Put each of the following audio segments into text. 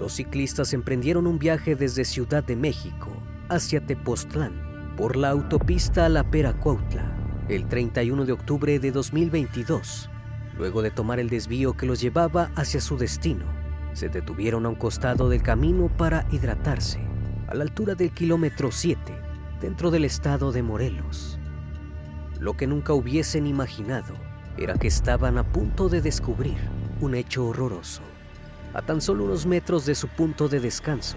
Dos ciclistas emprendieron un viaje desde Ciudad de México hacia Tepoztlán por la autopista La Pera Cuautla el 31 de octubre de 2022. Luego de tomar el desvío que los llevaba hacia su destino, se detuvieron a un costado del camino para hidratarse, a la altura del kilómetro 7, dentro del estado de Morelos. Lo que nunca hubiesen imaginado era que estaban a punto de descubrir un hecho horroroso. A tan solo unos metros de su punto de descanso,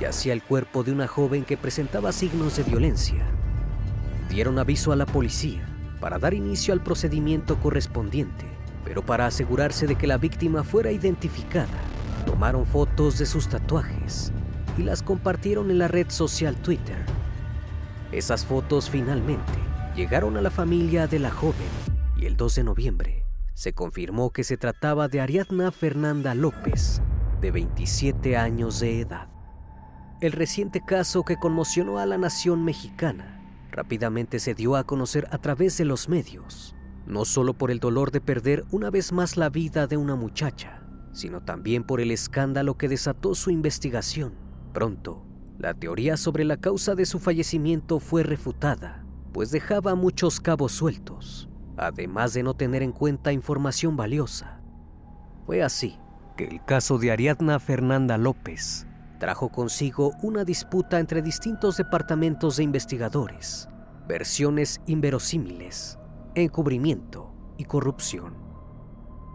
yacía el cuerpo de una joven que presentaba signos de violencia. Dieron aviso a la policía para dar inicio al procedimiento correspondiente, pero para asegurarse de que la víctima fuera identificada, tomaron fotos de sus tatuajes y las compartieron en la red social Twitter. Esas fotos finalmente llegaron a la familia de la joven y el 2 de noviembre se confirmó que se trataba de Ariadna Fernanda López, de 27 años de edad. El reciente caso que conmocionó a la nación mexicana rápidamente se dio a conocer a través de los medios, no solo por el dolor de perder una vez más la vida de una muchacha, sino también por el escándalo que desató su investigación. Pronto, la teoría sobre la causa de su fallecimiento fue refutada, pues dejaba muchos cabos sueltos, además de no tener en cuenta información valiosa. Fue así que el caso de Ariadna Fernanda López trajo consigo una disputa entre distintos departamentos de investigadores, versiones inverosímiles, encubrimiento y corrupción.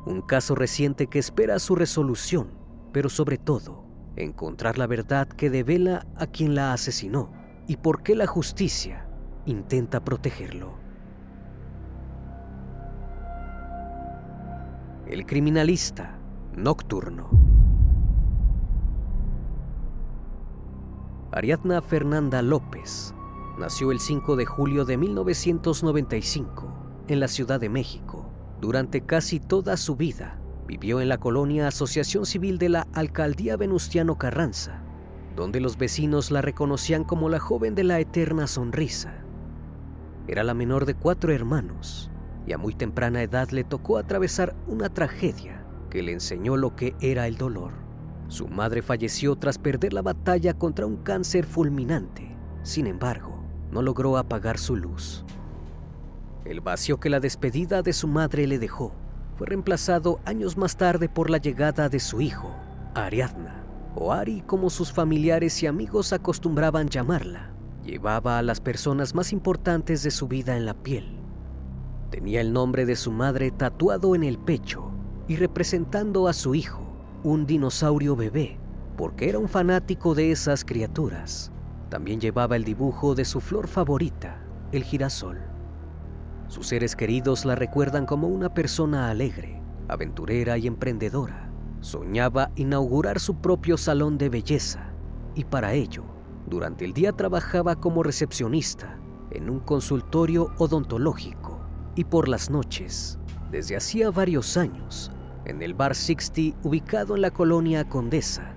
Un caso reciente que espera su resolución, pero sobre todo, encontrar la verdad que devela a quien la asesinó y por qué la justicia intenta protegerlo. El criminalista nocturno. Ariadna Fernanda López nació el 5 de julio de 1995 en la Ciudad de México. Durante casi toda su vida vivió en la colonia Asociación Civil de la Alcaldía Venustiano Carranza, donde los vecinos la reconocían como la joven de la eterna sonrisa. Era la menor de cuatro hermanos y a muy temprana edad le tocó atravesar una tragedia que le enseñó lo que era el dolor. Su madre falleció tras perder la batalla contra un cáncer fulminante. Sin embargo, no logró apagar su luz. El vacío que la despedida de su madre le dejó fue reemplazado años más tarde por la llegada de su hijo, Ariadna, o Ari como sus familiares y amigos acostumbraban llamarla. Llevaba a las personas más importantes de su vida en la piel. Tenía el nombre de su madre tatuado en el pecho y representando a su hijo un dinosaurio bebé, porque era un fanático de esas criaturas. También llevaba el dibujo de su flor favorita, el girasol. Sus seres queridos la recuerdan como una persona alegre, aventurera y emprendedora. Soñaba inaugurar su propio salón de belleza y para ello, durante el día trabajaba como recepcionista en un consultorio odontológico y por las noches, desde hacía varios años, en el Bar 60 ubicado en la colonia Condesa.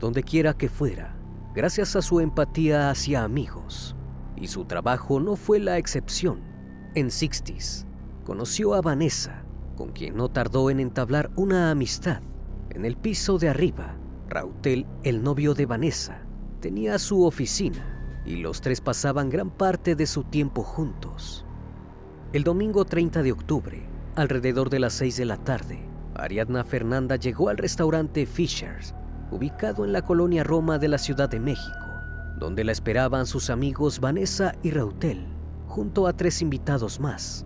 Donde quiera que fuera, gracias a su empatía hacia amigos, y su trabajo no fue la excepción. En Sixties conoció a Vanessa, con quien no tardó en entablar una amistad. En el piso de arriba, Rautel, el novio de Vanessa, tenía su oficina y los tres pasaban gran parte de su tiempo juntos. El domingo 30 de octubre, Alrededor de las 6 de la tarde, Ariadna Fernanda llegó al restaurante Fishers, ubicado en la colonia Roma de la Ciudad de México, donde la esperaban sus amigos Vanessa y Rautel, junto a tres invitados más.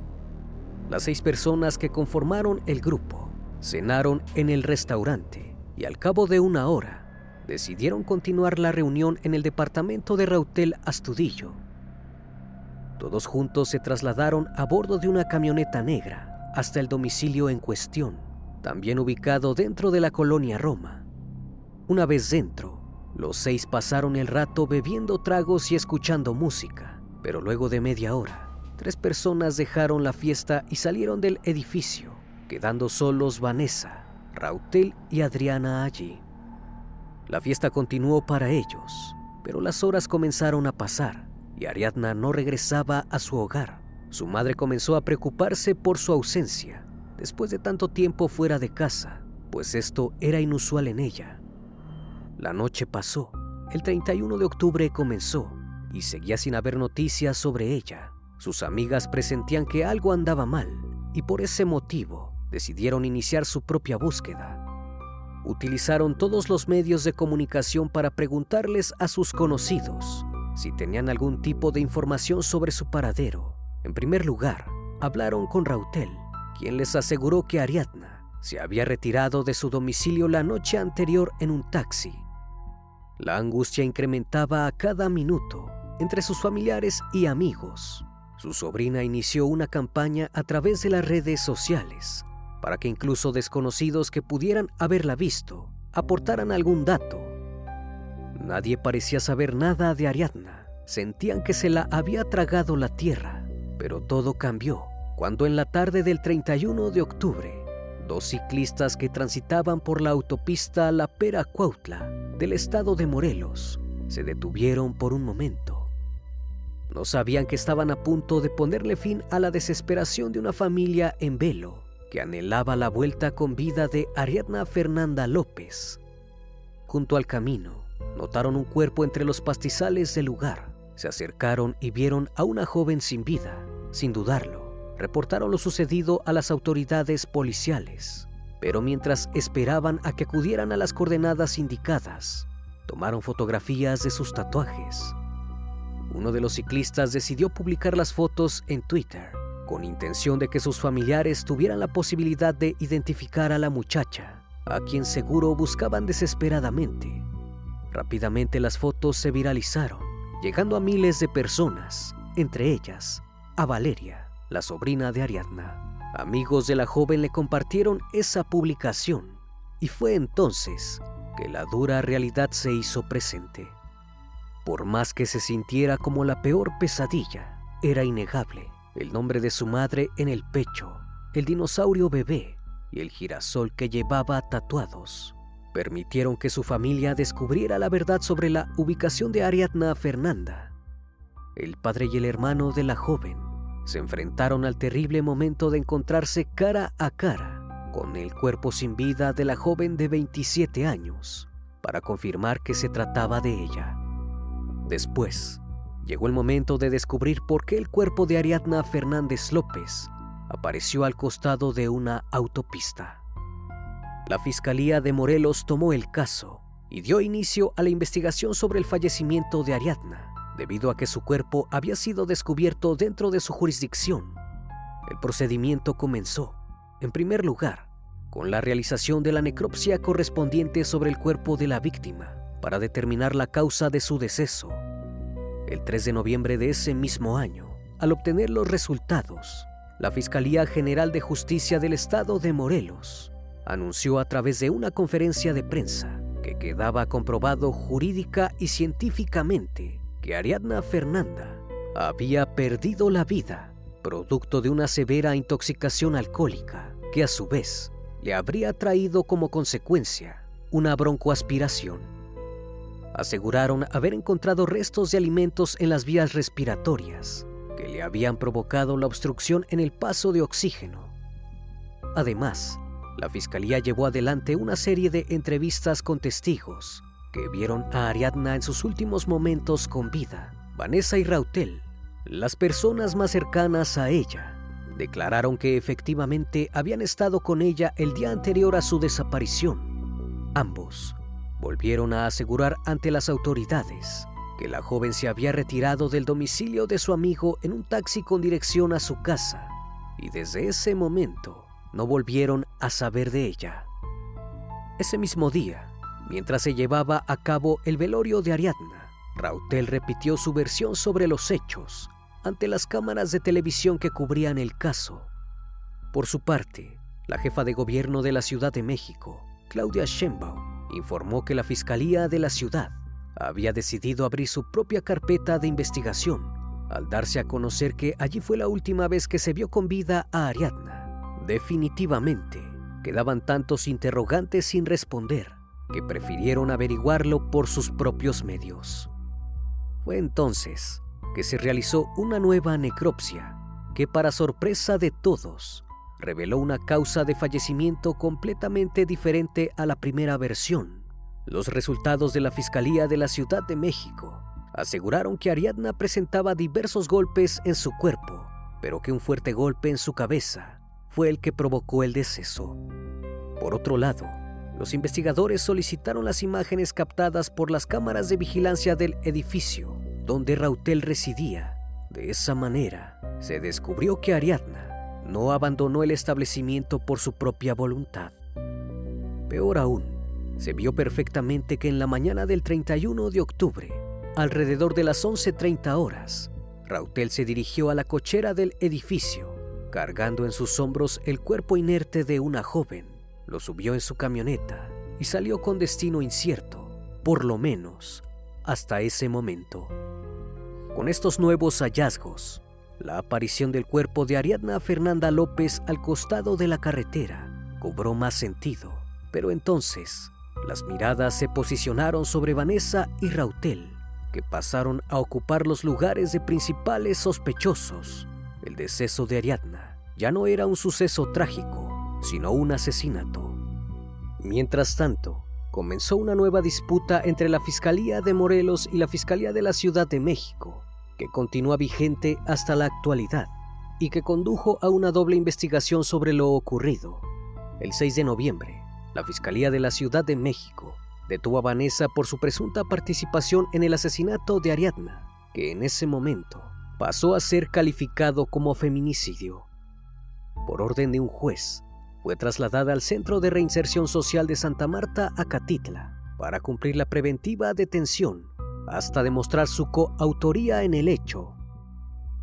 Las seis personas que conformaron el grupo cenaron en el restaurante y al cabo de una hora, decidieron continuar la reunión en el departamento de Rautel Astudillo. Todos juntos se trasladaron a bordo de una camioneta negra hasta el domicilio en cuestión, también ubicado dentro de la colonia Roma. Una vez dentro, los seis pasaron el rato bebiendo tragos y escuchando música, pero luego de media hora, tres personas dejaron la fiesta y salieron del edificio, quedando solos Vanessa, Rautel y Adriana allí. La fiesta continuó para ellos, pero las horas comenzaron a pasar y Ariadna no regresaba a su hogar. Su madre comenzó a preocuparse por su ausencia después de tanto tiempo fuera de casa, pues esto era inusual en ella. La noche pasó, el 31 de octubre comenzó y seguía sin haber noticias sobre ella. Sus amigas presentían que algo andaba mal y por ese motivo decidieron iniciar su propia búsqueda utilizaron todos los medios de comunicación para preguntarles a sus conocidos si tenían algún tipo de información sobre su paradero. En primer lugar, hablaron con Rautel, quien les aseguró que Ariadna se había retirado de su domicilio la noche anterior en un taxi. La angustia incrementaba a cada minuto entre sus familiares y amigos. Su sobrina inició una campaña a través de las redes sociales para que incluso desconocidos que pudieran haberla visto aportaran algún dato. Nadie parecía saber nada de Ariadna. Sentían que se la había tragado la tierra, pero todo cambió cuando en la tarde del 31 de octubre, dos ciclistas que transitaban por la autopista La Pera Cuautla del estado de Morelos se detuvieron por un momento. No sabían que estaban a punto de ponerle fin a la desesperación de una familia en velo que anhelaba la vuelta con vida de Ariadna Fernanda López. Junto al camino, notaron un cuerpo entre los pastizales del lugar. Se acercaron y vieron a una joven sin vida. Sin dudarlo, reportaron lo sucedido a las autoridades policiales. Pero mientras esperaban a que acudieran a las coordenadas indicadas, tomaron fotografías de sus tatuajes. Uno de los ciclistas decidió publicar las fotos en Twitter con intención de que sus familiares tuvieran la posibilidad de identificar a la muchacha, a quien seguro buscaban desesperadamente. Rápidamente las fotos se viralizaron, llegando a miles de personas, entre ellas a Valeria, la sobrina de Ariadna. Amigos de la joven le compartieron esa publicación y fue entonces que la dura realidad se hizo presente. Por más que se sintiera como la peor pesadilla, era innegable el nombre de su madre en el pecho, el dinosaurio bebé y el girasol que llevaba tatuados permitieron que su familia descubriera la verdad sobre la ubicación de Ariadna Fernanda. El padre y el hermano de la joven se enfrentaron al terrible momento de encontrarse cara a cara con el cuerpo sin vida de la joven de 27 años para confirmar que se trataba de ella. Después, Llegó el momento de descubrir por qué el cuerpo de Ariadna Fernández López apareció al costado de una autopista. La Fiscalía de Morelos tomó el caso y dio inicio a la investigación sobre el fallecimiento de Ariadna, debido a que su cuerpo había sido descubierto dentro de su jurisdicción. El procedimiento comenzó, en primer lugar, con la realización de la necropsia correspondiente sobre el cuerpo de la víctima para determinar la causa de su deceso. El 3 de noviembre de ese mismo año, al obtener los resultados, la Fiscalía General de Justicia del Estado de Morelos anunció a través de una conferencia de prensa que quedaba comprobado jurídica y científicamente que Ariadna Fernanda había perdido la vida producto de una severa intoxicación alcohólica que a su vez le habría traído como consecuencia una broncoaspiración aseguraron haber encontrado restos de alimentos en las vías respiratorias que le habían provocado la obstrucción en el paso de oxígeno. Además, la fiscalía llevó adelante una serie de entrevistas con testigos que vieron a Ariadna en sus últimos momentos con vida. Vanessa y Rautel, las personas más cercanas a ella, declararon que efectivamente habían estado con ella el día anterior a su desaparición. Ambos volvieron a asegurar ante las autoridades que la joven se había retirado del domicilio de su amigo en un taxi con dirección a su casa y desde ese momento no volvieron a saber de ella. Ese mismo día, Mientras se llevaba a cabo el velorio de Ariadna, Rautel repitió su versión sobre los hechos ante las cámaras de televisión que cubrían el caso. Por su parte, la jefa de gobierno de la Ciudad de México, Claudia Sheinbaum, informó que la Fiscalía de la ciudad había decidido abrir su propia carpeta de investigación al darse a conocer que allí fue la última vez que se vio con vida a Ariadna. Definitivamente, quedaban tantos interrogantes sin responder que prefirieron averiguarlo por sus propios medios. Fue entonces que se realizó una nueva necropsia que para sorpresa de todos reveló una causa de fallecimiento completamente diferente a la primera versión. Los resultados de la Fiscalía de la Ciudad de México aseguraron que Ariadna presentaba diversos golpes en su cuerpo, pero que un fuerte golpe en su cabeza fue el que provocó el deceso. Por otro lado, los investigadores solicitaron las imágenes captadas por las cámaras de vigilancia del edificio donde Rautel residía. De esa manera, se descubrió que Ariadna no abandonó el establecimiento por su propia voluntad. Peor aún, se vio perfectamente que en la mañana del 31 de octubre, alrededor de las 11.30 horas, Rautel se dirigió a la cochera del edificio, cargando en sus hombros el cuerpo inerte de una joven. Lo subió en su camioneta y salió con destino incierto, por lo menos hasta ese momento. Con estos nuevos hallazgos, la aparición del cuerpo de Ariadna Fernanda López al costado de la carretera cobró más sentido. Pero entonces, las miradas se posicionaron sobre Vanessa y Rautel, que pasaron a ocupar los lugares de principales sospechosos. El deceso de Ariadna ya no era un suceso trágico, sino un asesinato. Mientras tanto, comenzó una nueva disputa entre la Fiscalía de Morelos y la Fiscalía de la Ciudad de México que continúa vigente hasta la actualidad y que condujo a una doble investigación sobre lo ocurrido. El 6 de noviembre, la Fiscalía de la Ciudad de México detuvo a Vanessa por su presunta participación en el asesinato de Ariadna, que en ese momento pasó a ser calificado como feminicidio. Por orden de un juez, fue trasladada al Centro de Reinserción Social de Santa Marta, Acatitla, para cumplir la preventiva detención hasta demostrar su coautoría en el hecho.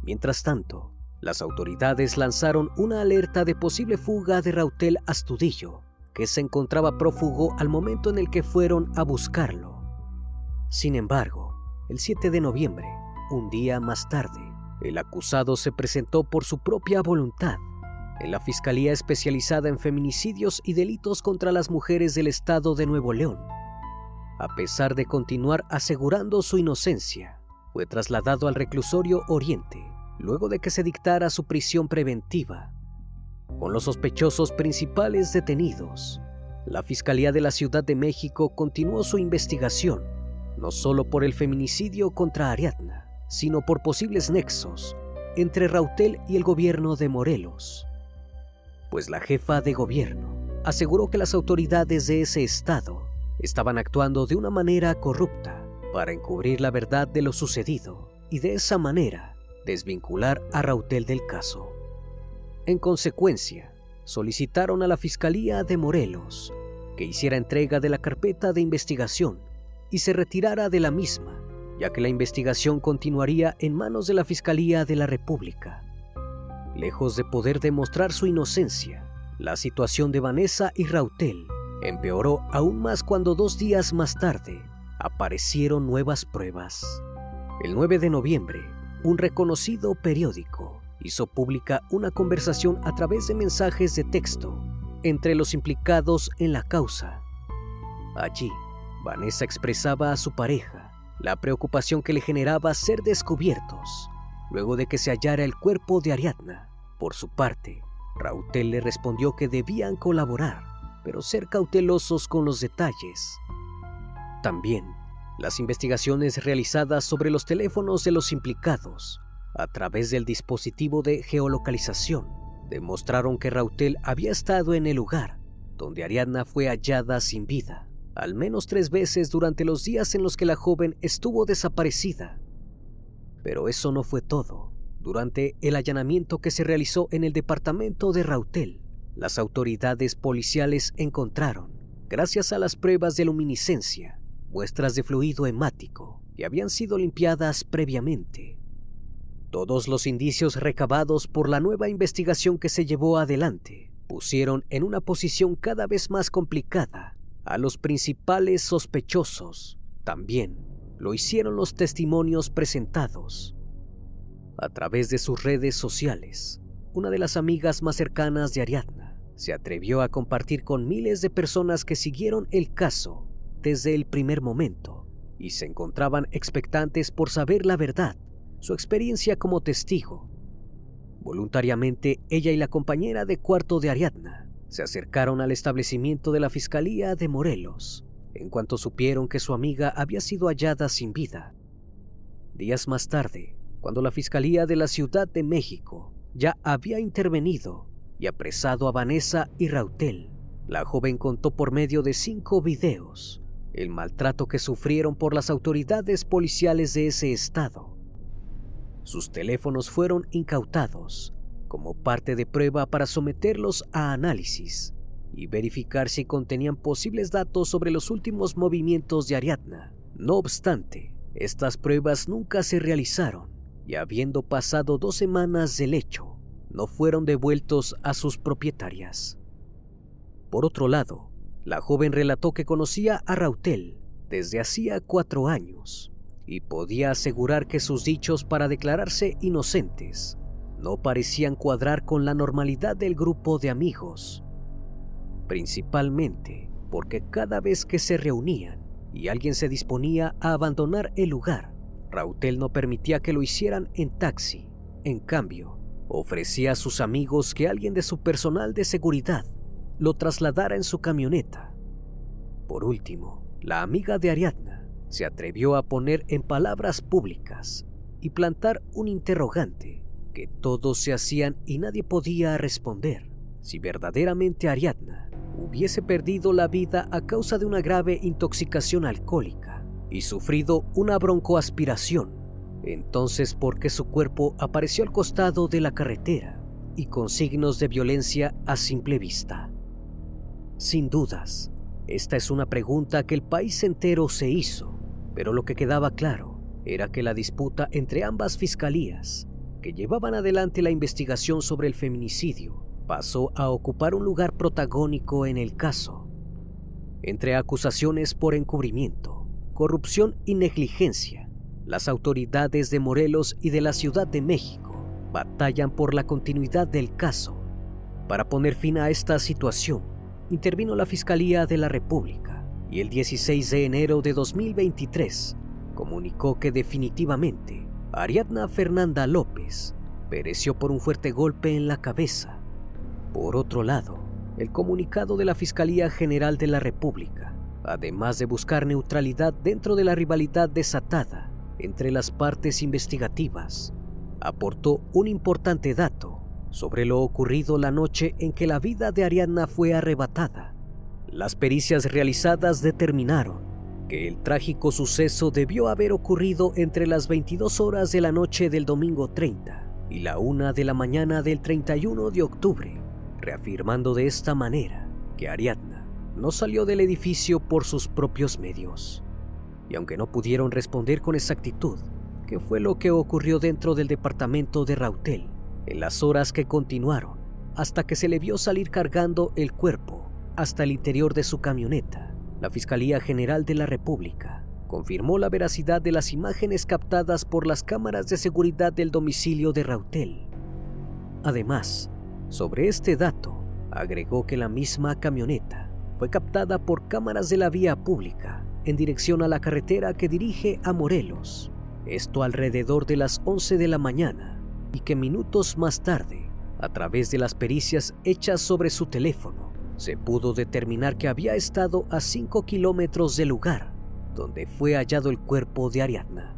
Mientras tanto, las autoridades lanzaron una alerta de posible fuga de Rautel Astudillo, que se encontraba prófugo al momento en el que fueron a buscarlo. Sin embargo, el 7 de noviembre, un día más tarde, el acusado se presentó por su propia voluntad en la Fiscalía Especializada en Feminicidios y Delitos contra las Mujeres del Estado de Nuevo León, a pesar de continuar asegurando su inocencia, fue trasladado al reclusorio Oriente luego de que se dictara su prisión preventiva. Con los sospechosos principales detenidos, la Fiscalía de la Ciudad de México continuó su investigación, no solo por el feminicidio contra Ariadna, sino por posibles nexos entre Rautel y el gobierno de Morelos. Pues la jefa de gobierno aseguró que las autoridades de ese estado estaban actuando de una manera corrupta para encubrir la verdad de lo sucedido y de esa manera desvincular a Rautel del caso. En consecuencia, solicitaron a la Fiscalía de Morelos que hiciera entrega de la carpeta de investigación y se retirara de la misma, ya que la investigación continuaría en manos de la Fiscalía de la República. Lejos de poder demostrar su inocencia, la situación de Vanessa y Rautel Empeoró aún más cuando dos días más tarde aparecieron nuevas pruebas. El 9 de noviembre, un reconocido periódico hizo pública una conversación a través de mensajes de texto entre los implicados en la causa. Allí, Vanessa expresaba a su pareja la preocupación que le generaba ser descubiertos luego de que se hallara el cuerpo de Ariadna. Por su parte, Rautel le respondió que debían colaborar pero ser cautelosos con los detalles. También, las investigaciones realizadas sobre los teléfonos de los implicados a través del dispositivo de geolocalización demostraron que Rautel había estado en el lugar donde Ariadna fue hallada sin vida, al menos tres veces durante los días en los que la joven estuvo desaparecida. Pero eso no fue todo. Durante el allanamiento que se realizó en el departamento de Rautel, las autoridades policiales encontraron gracias a las pruebas de luminiscencia, muestras de fluido hemático que habían sido limpiadas previamente. Todos los indicios recabados por la nueva investigación que se llevó adelante pusieron en una posición cada vez más complicada a los principales sospechosos. También lo hicieron los testimonios presentados. A través de sus redes sociales, una de las amigas más cercanas de Ariadna se atrevió a compartir con miles de personas que siguieron el caso desde el primer momento y se encontraban expectantes por saber la verdad, su experiencia como testigo. Voluntariamente, ella y la compañera de cuarto de Ariadna se acercaron al establecimiento de la Fiscalía de Morelos en cuanto supieron que su amiga había sido hallada sin vida. Días más tarde, cuando la Fiscalía de la Ciudad de México ya había intervenido y apresado a Vanessa y Rautel, la joven contó por medio de cinco videos el maltrato que sufrieron por las autoridades policiales de ese estado. Sus teléfonos fueron incautados como parte de prueba para someterlos a análisis y verificar si contenían posibles datos sobre los últimos movimientos de Ariadna. No obstante, estas pruebas nunca se realizaron y habiendo pasado dos semanas del hecho, no fueron devueltos a sus propietarias. Por otro lado, la joven relató que conocía a Rautel desde hacía cuatro años y podía asegurar que sus dichos para declararse inocentes no parecían cuadrar con la normalidad del grupo de amigos, principalmente porque cada vez que se reunían y alguien se disponía a abandonar el lugar, Rautel no permitía que lo hicieran en taxi. En cambio, ofrecía a sus amigos que alguien de su personal de seguridad lo trasladara en su camioneta. Por último, la amiga de Ariadna se atrevió a poner en palabras públicas y plantar un interrogante que todos se hacían y nadie podía responder si verdaderamente Ariadna hubiese perdido la vida a causa de una grave intoxicación alcohólica y sufrido una broncoaspiración. Entonces, ¿por qué su cuerpo apareció al costado de la carretera y con signos de violencia a simple vista? Sin dudas, esta es una pregunta que el país entero se hizo, pero lo que quedaba claro era que la disputa entre ambas fiscalías, que llevaban adelante la investigación sobre el feminicidio, pasó a ocupar un lugar protagónico en el caso. Entre acusaciones por encubrimiento, corrupción y negligencia, las autoridades de Morelos y de la Ciudad de México batallan por la continuidad del caso. Para poner fin a esta situación, intervino la Fiscalía de la República y el 16 de enero de 2023 comunicó que definitivamente Ariadna Fernanda López pereció por un fuerte golpe en la cabeza. Por otro lado, el comunicado de la Fiscalía General de la República, además de buscar neutralidad dentro de la rivalidad desatada entre las partes investigativas, aportó un importante dato sobre lo ocurrido la noche en que la vida de Ariadna fue arrebatada. Las pericias realizadas determinaron que el trágico suceso debió haber ocurrido entre las 22 horas de la noche del domingo 30 y la 1 de la mañana del 31 de octubre, reafirmando de esta manera que Ariadna no salió del edificio por sus propios medios. Y aunque no pudieron responder con exactitud qué fue lo que ocurrió dentro del departamento de Rautel, en las horas que continuaron hasta que se le vio salir cargando el cuerpo hasta el interior de su camioneta. La Fiscalía General de la República confirmó la veracidad de las imágenes captadas por las cámaras de seguridad del domicilio de Rautel. Además, sobre este dato, agregó que la misma camioneta fue captada por cámaras de la vía pública en dirección a la carretera que dirige a Morelos, esto alrededor de las 11 de la mañana y que minutos más tarde, a través de las pericias hechas sobre su teléfono, se pudo determinar que había estado a 5 kilómetros del lugar donde fue hallado el cuerpo de Ariadna.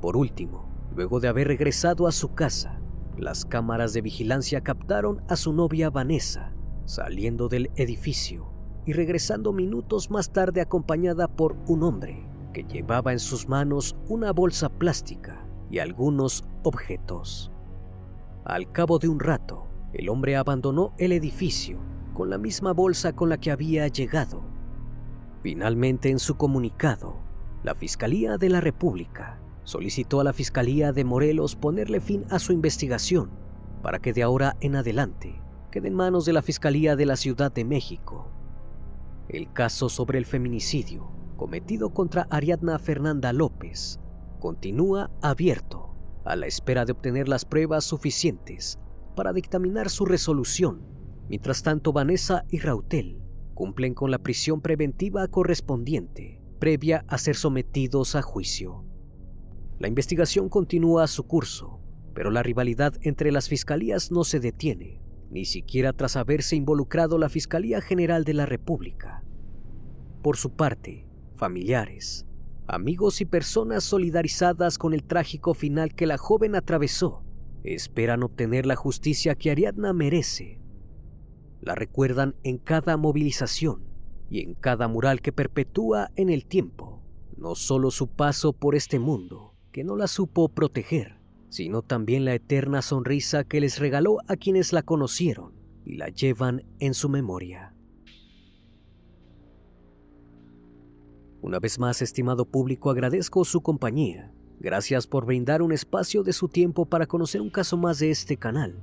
Por último, luego de haber regresado a su casa, las cámaras de vigilancia captaron a su novia Vanessa saliendo del edificio y regresando minutos más tarde acompañada por un hombre que llevaba en sus manos una bolsa plástica y algunos objetos. Al cabo de un rato, el hombre abandonó el edificio con la misma bolsa con la que había llegado Finalmente, en su comunicado, la Fiscalía de la República solicitó a la Fiscalía de Morelos ponerle fin a su investigación para que de ahora en adelante quede en manos de la Fiscalía de la Ciudad de México. El caso sobre el feminicidio cometido contra Ariadna Fernanda López continúa abierto a la espera de obtener las pruebas suficientes para dictaminar su resolución. Mientras tanto, Vanessa y Rautel cumplen con la prisión preventiva correspondiente previa a ser sometidos a juicio. La investigación continúa su curso, pero la rivalidad entre las fiscalías no se detiene, ni siquiera tras haberse involucrado la Fiscalía General de la República. Por su parte, familiares, amigos y personas solidarizadas con el trágico final que la joven atravesó esperan obtener la justicia que Ariadna merece la recuerdan en cada movilización y en cada mural que perpetúa en el tiempo, no solo su paso por este mundo, que no la supo proteger, sino también la eterna sonrisa que les regaló a quienes la conocieron y la llevan en su memoria. Una vez más, estimado público, agradezco su compañía. Gracias por brindar un espacio de su tiempo para conocer un caso más de este canal